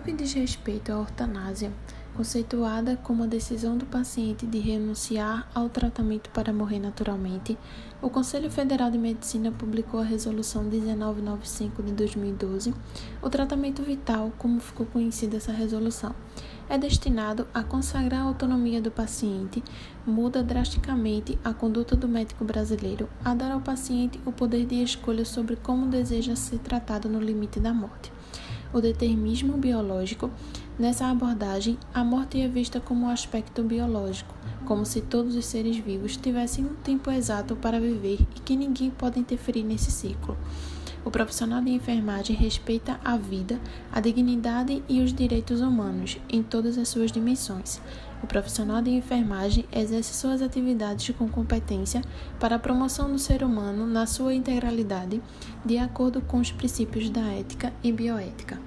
que diz respeito à eutanásia, conceituada como a decisão do paciente de renunciar ao tratamento para morrer naturalmente, o Conselho Federal de Medicina publicou a Resolução 1995 de 2012. O tratamento vital, como ficou conhecida essa resolução, é destinado a consagrar a autonomia do paciente, muda drasticamente a conduta do médico brasileiro, a dar ao paciente o poder de escolha sobre como deseja ser tratado no limite da morte. O determinismo biológico Nessa abordagem, a morte é vista como um aspecto biológico, como se todos os seres vivos tivessem um tempo exato para viver e que ninguém pode interferir nesse ciclo. O profissional de enfermagem respeita a vida, a dignidade e os direitos humanos em todas as suas dimensões. O profissional de enfermagem exerce suas atividades com competência para a promoção do ser humano na sua integralidade, de acordo com os princípios da ética e bioética.